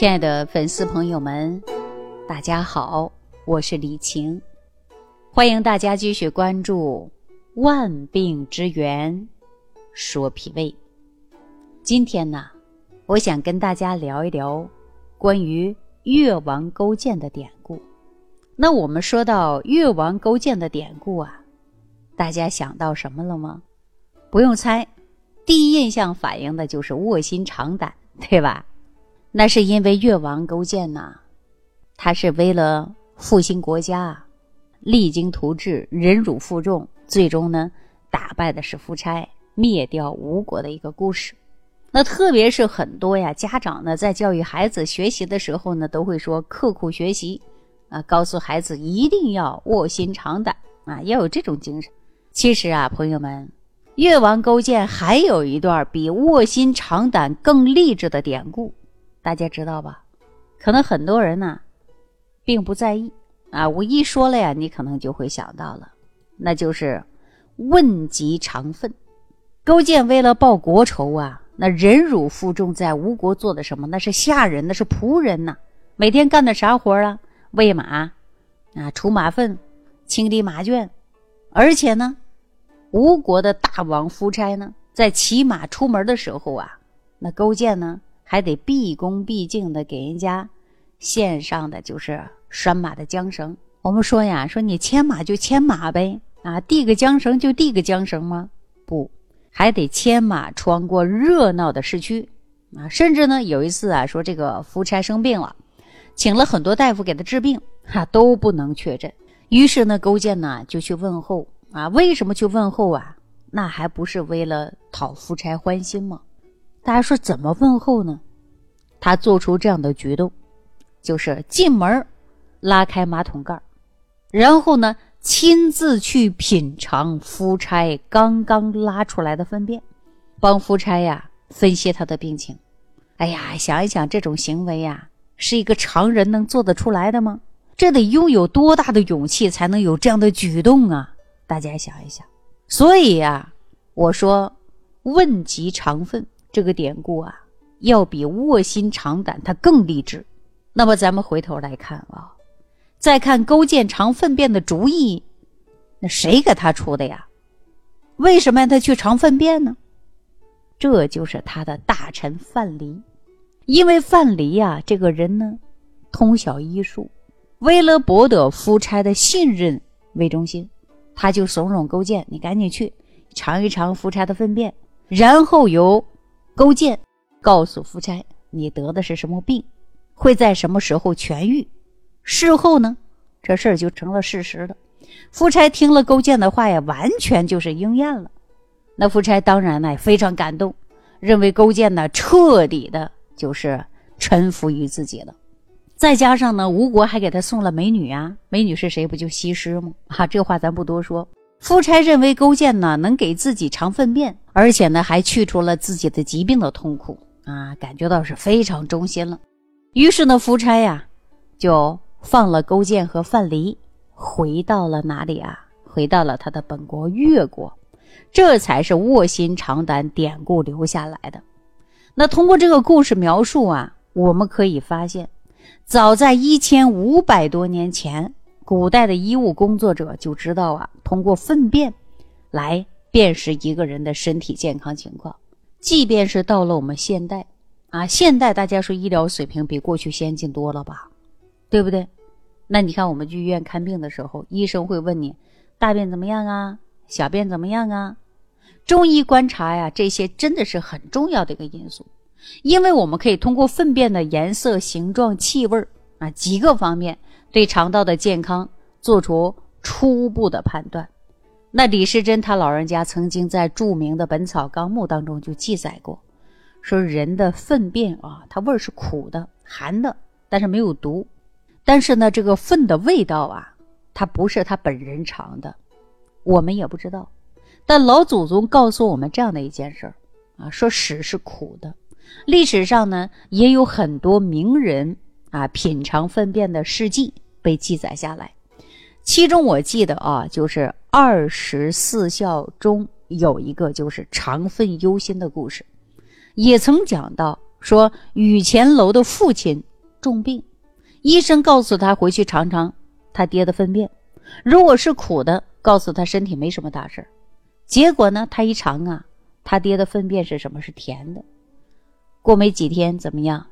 亲爱的粉丝朋友们，大家好，我是李晴，欢迎大家继续关注《万病之源说脾胃》。今天呢，我想跟大家聊一聊关于越王勾践的典故。那我们说到越王勾践的典故啊，大家想到什么了吗？不用猜，第一印象反映的就是卧薪尝胆，对吧？那是因为越王勾践呐，他是为了复兴国家，励精图治，忍辱负重，最终呢打败的是夫差，灭掉吴国的一个故事。那特别是很多呀家长呢，在教育孩子学习的时候呢，都会说刻苦学习，啊，告诉孩子一定要卧薪尝胆啊，要有这种精神。其实啊，朋友们，越王勾践还有一段比卧薪尝胆更励志的典故。大家知道吧？可能很多人呢，并不在意啊。我一说了呀，你可能就会想到了，那就是问疾尝粪。勾践为了报国仇啊，那忍辱负重，在吴国做的什么？那是下人，那是仆人呐。每天干的啥活啊？喂马啊，除马粪，清理马圈。而且呢，吴国的大王夫差呢，在骑马出门的时候啊，那勾践呢？还得毕恭毕敬的给人家献上的就是拴马的缰绳。我们说呀，说你牵马就牵马呗，啊，递个缰绳就递个缰绳吗？不，还得牵马穿过热闹的市区啊。甚至呢，有一次啊，说这个夫差生病了，请了很多大夫给他治病，哈，都不能确诊。于是呢，勾践呢就去问候啊。为什么去问候啊？那还不是为了讨夫差欢心吗？大家说怎么问候呢？他做出这样的举动，就是进门拉开马桶盖然后呢亲自去品尝夫差刚刚拉出来的粪便，帮夫差呀分析他的病情。哎呀，想一想这种行为呀，是一个常人能做得出来的吗？这得拥有多大的勇气才能有这样的举动啊？大家想一想。所以呀，我说问疾尝粪。这个典故啊，要比卧薪尝胆它更励志。那么咱们回头来看啊，再看勾践尝粪便的主意，那谁给他出的呀？为什么他去尝粪便呢？这就是他的大臣范蠡。因为范蠡呀，这个人呢，通晓医术，为了博得夫差的信任为中心，他就怂恿勾践：“你赶紧去尝一尝夫差的粪便，然后由。”勾践告诉夫差：“你得的是什么病？会在什么时候痊愈？”事后呢，这事儿就成了事实了。夫差听了勾践的话呀，完全就是应验了。那夫差当然呢非常感动，认为勾践呢彻底的就是臣服于自己了。再加上呢，吴国还给他送了美女啊，美女是谁？不就西施吗？啊，这话咱不多说。夫差认为勾践呢能给自己尝粪便，而且呢还去除了自己的疾病的痛苦啊，感觉到是非常忠心了。于是呢，夫差呀就放了勾践和范蠡，回到了哪里啊？回到了他的本国越国。这才是卧薪尝胆典故留下来的。那通过这个故事描述啊，我们可以发现，早在一千五百多年前。古代的医务工作者就知道啊，通过粪便来辨识一个人的身体健康情况。即便是到了我们现代啊，现代大家说医疗水平比过去先进多了吧，对不对？那你看我们去医院看病的时候，医生会问你大便怎么样啊，小便怎么样啊？中医观察呀，这些真的是很重要的一个因素，因为我们可以通过粪便的颜色、形状、气味儿啊几个方面。对肠道的健康做出初步的判断。那李时珍他老人家曾经在著名的《本草纲目》当中就记载过，说人的粪便啊，它味儿是苦的、寒的，但是没有毒。但是呢，这个粪的味道啊，它不是他本人尝的，我们也不知道。但老祖宗告诉我们这样的一件事儿啊，说屎是苦的。历史上呢，也有很多名人。啊，品尝粪便的事迹被记载下来，其中我记得啊，就是二十四孝中有一个就是尝粪忧心的故事，也曾讲到说，雨前楼的父亲重病，医生告诉他回去尝尝他爹的粪便，如果是苦的，告诉他身体没什么大事结果呢，他一尝啊，他爹的粪便是什么？是甜的。过没几天，怎么样？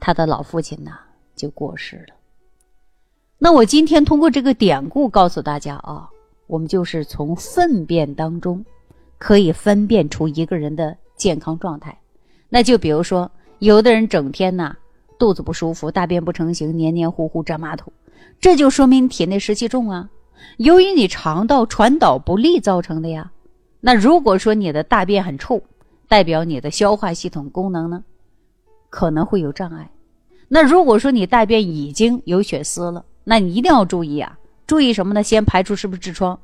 他的老父亲呐就过世了。那我今天通过这个典故告诉大家啊，我们就是从粪便当中可以分辨出一个人的健康状态。那就比如说，有的人整天呐肚子不舒服，大便不成形，黏黏糊糊粘马桶，这就说明体内湿气重啊。由于你肠道传导不利造成的呀。那如果说你的大便很臭，代表你的消化系统功能呢可能会有障碍。那如果说你大便已经有血丝了，那你一定要注意啊！注意什么呢？先排除是不是痔疮。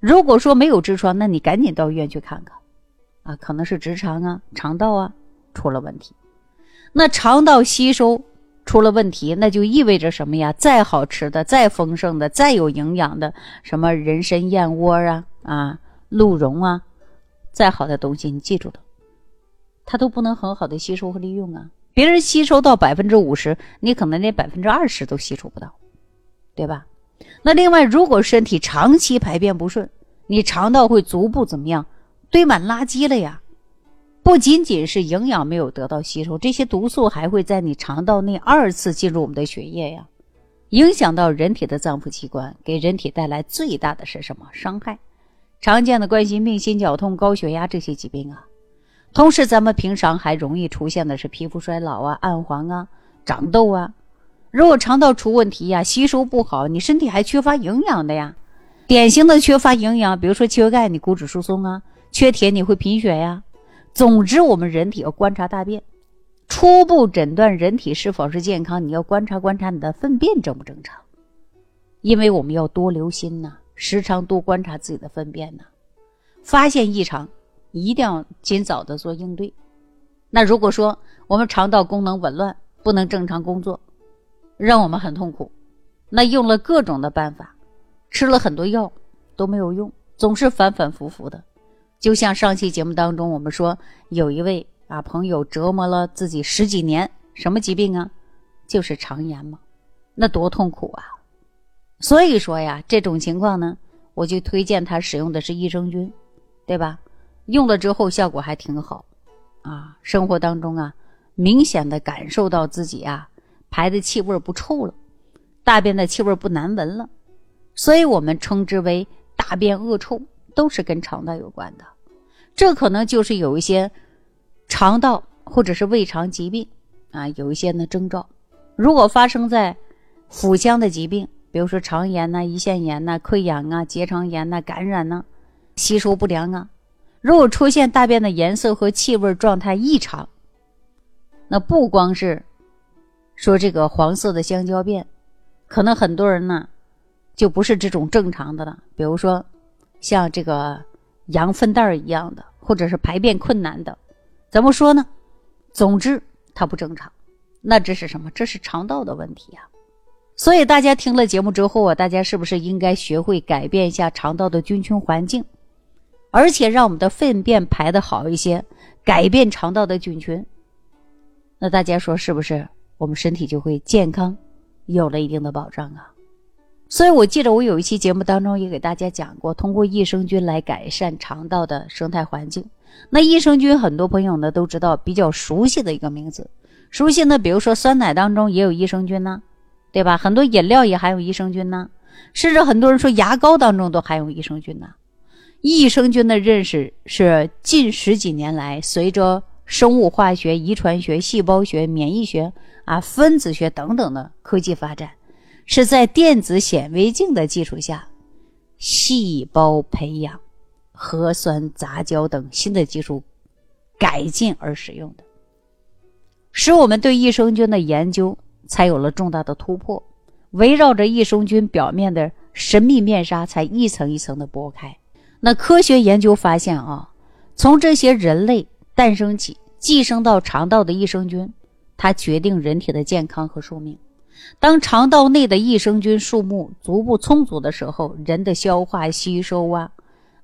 如果说没有痔疮，那你赶紧到医院去看看，啊，可能是直肠啊、肠道啊出了问题。那肠道吸收出了问题，那就意味着什么呀？再好吃的、再丰盛的、再有营养的，什么人参燕窝啊、啊鹿茸啊，再好的东西，你记住了，它都不能很好的吸收和利用啊。别人吸收到百分之五十，你可能连百分之二十都吸收不到。对吧？那另外，如果身体长期排便不顺，你肠道会逐步怎么样？堆满垃圾了呀！不仅仅是营养没有得到吸收，这些毒素还会在你肠道内二次进入我们的血液呀，影响到人体的脏腑器官，给人体带来最大的是什么伤害？常见的冠心病、心绞痛、高血压这些疾病啊。同时，咱们平常还容易出现的是皮肤衰老啊、暗黄啊、长痘啊。如果肠道出问题呀，吸收不好，你身体还缺乏营养的呀。典型的缺乏营养，比如说缺钙，你骨质疏松啊；缺铁，你会贫血呀。总之，我们人体要观察大便，初步诊断人体是否是健康，你要观察观察你的粪便正不正常。因为我们要多留心呐，时常多观察自己的粪便呐，发现异常，一定要尽早的做应对。那如果说我们肠道功能紊乱，不能正常工作。让我们很痛苦，那用了各种的办法，吃了很多药都没有用，总是反反复复的。就像上期节目当中我们说，有一位啊朋友折磨了自己十几年，什么疾病啊？就是肠炎嘛，那多痛苦啊！所以说呀，这种情况呢，我就推荐他使用的是益生菌，对吧？用了之后效果还挺好，啊，生活当中啊，明显的感受到自己啊。排的气味不臭了，大便的气味不难闻了，所以我们称之为大便恶臭，都是跟肠道有关的。这可能就是有一些肠道或者是胃肠疾病啊，有一些呢征兆。如果发生在腹腔的疾病，比如说肠炎呐、胰腺炎呐、溃疡啊、结肠炎呐、感染呐、吸收不良啊，如果出现大便的颜色和气味状态异常，那不光是。说这个黄色的香蕉便，可能很多人呢，就不是这种正常的了。比如说，像这个羊粪蛋儿一样的，或者是排便困难的，怎么说呢？总之，它不正常。那这是什么？这是肠道的问题呀。所以大家听了节目之后啊，大家是不是应该学会改变一下肠道的菌群环境，而且让我们的粪便排的好一些，改变肠道的菌群？那大家说是不是？我们身体就会健康，有了一定的保障啊。所以我记得我有一期节目当中也给大家讲过，通过益生菌来改善肠道的生态环境。那益生菌很多朋友呢都知道，比较熟悉的一个名字，熟悉呢，比如说酸奶当中也有益生菌呢，对吧？很多饮料也含有益生菌呢，甚至很多人说牙膏当中都含有益生菌呢。益生菌的认识是近十几年来随着生物化学、遗传学、细胞学、免疫学。啊，分子学等等的科技发展，是在电子显微镜的基础下，细胞培养、核酸杂交等新的技术改进而使用的，使我们对益生菌的研究才有了重大的突破。围绕着益生菌表面的神秘面纱，才一层一层的剥开。那科学研究发现啊，从这些人类诞生起，寄生到肠道的益生菌。它决定人体的健康和寿命。当肠道内的益生菌数目足不充足的时候，人的消化吸收啊，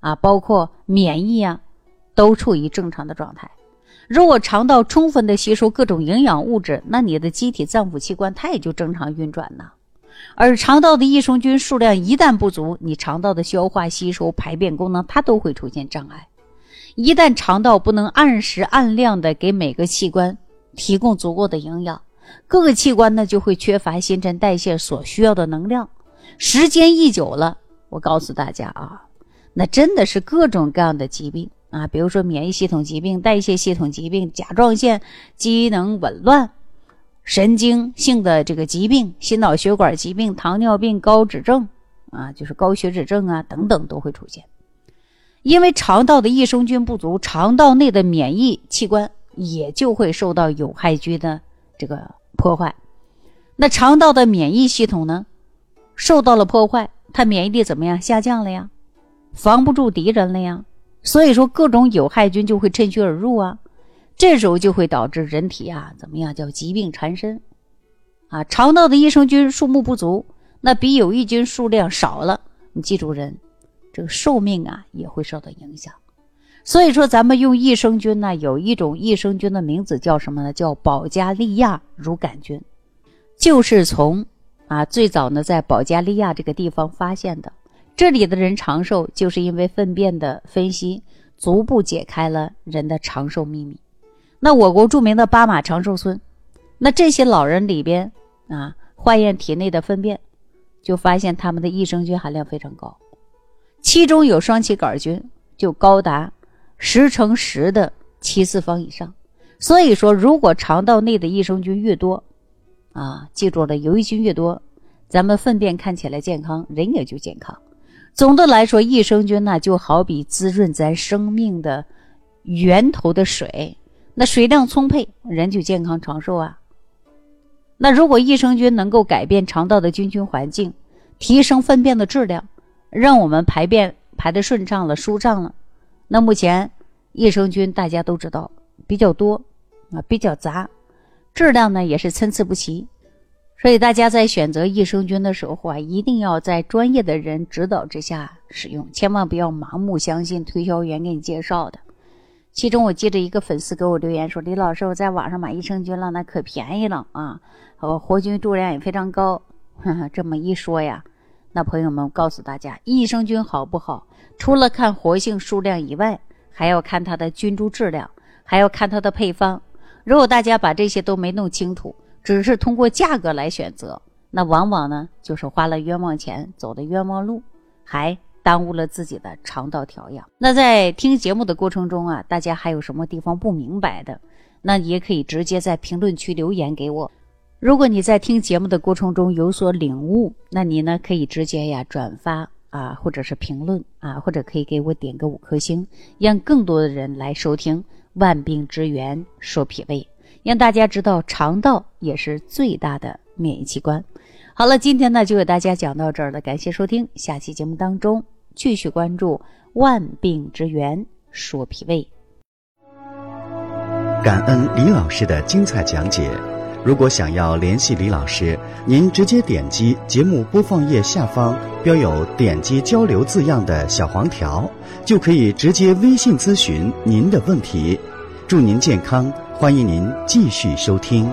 啊，包括免疫啊，都处于正常的状态。如果肠道充分的吸收各种营养物质，那你的机体脏腑器官它也就正常运转呢。而肠道的益生菌数量一旦不足，你肠道的消化、吸收、排便功能它都会出现障碍。一旦肠道不能按时按量的给每个器官提供足够的营养，各个器官呢就会缺乏新陈代谢所需要的能量。时间一久了，我告诉大家啊，那真的是各种各样的疾病啊，比如说免疫系统疾病、代谢系统疾病、甲状腺机能紊乱、神经性的这个疾病、心脑血管疾病、糖尿病、高脂症啊，就是高血脂症啊等等都会出现。因为肠道的益生菌不足，肠道内的免疫器官也就会受到有害菌的这个破坏。那肠道的免疫系统呢，受到了破坏，它免疫力怎么样下降了呀？防不住敌人了呀。所以说，各种有害菌就会趁虚而入啊。这时候就会导致人体啊怎么样叫疾病缠身啊？肠道的益生菌数目不足，那比有益菌数量少了。你记住人。这个寿命啊也会受到影响，所以说咱们用益生菌呢，有一种益生菌的名字叫什么呢？叫保加利亚乳杆菌，就是从啊最早呢在保加利亚这个地方发现的。这里的人长寿，就是因为粪便的分析逐步解开了人的长寿秘密。那我国著名的巴马长寿村，那这些老人里边啊，化验体内的粪便，就发现他们的益生菌含量非常高。其中有双歧杆菌就高达十乘十的七次方以上，所以说，如果肠道内的益生菌越多，啊，记住了，有益菌越多，咱们粪便看起来健康，人也就健康。总的来说，益生菌呢就好比滋润咱生命的源头的水，那水量充沛，人就健康长寿啊。那如果益生菌能够改变肠道的菌群环境，提升粪便的质量。让我们排便排的顺畅了、舒畅了。那目前益生菌大家都知道比较多啊，比较杂，质量呢也是参差不齐。所以大家在选择益生菌的时候啊，一定要在专业的人指导之下使用，千万不要盲目相信推销员给你介绍的。其中我记得一个粉丝给我留言说：“李老师，我在网上买益生菌了，那可便宜了啊，活菌数量也非常高。”这么一说呀。那朋友们，告诉大家，益生菌好不好？除了看活性数量以外，还要看它的菌株质量，还要看它的配方。如果大家把这些都没弄清楚，只是通过价格来选择，那往往呢就是花了冤枉钱，走的冤枉路，还耽误了自己的肠道调养。那在听节目的过程中啊，大家还有什么地方不明白的，那也可以直接在评论区留言给我。如果你在听节目的过程中有所领悟，那你呢可以直接呀转发啊，或者是评论啊，或者可以给我点个五颗星，让更多的人来收听《万病之源说脾胃》，让大家知道肠道也是最大的免疫器官。好了，今天呢就给大家讲到这儿了，感谢收听，下期节目当中继续关注《万病之源说脾胃》。感恩李老师的精彩讲解。如果想要联系李老师，您直接点击节目播放页下方标有“点击交流”字样的小黄条，就可以直接微信咨询您的问题。祝您健康，欢迎您继续收听。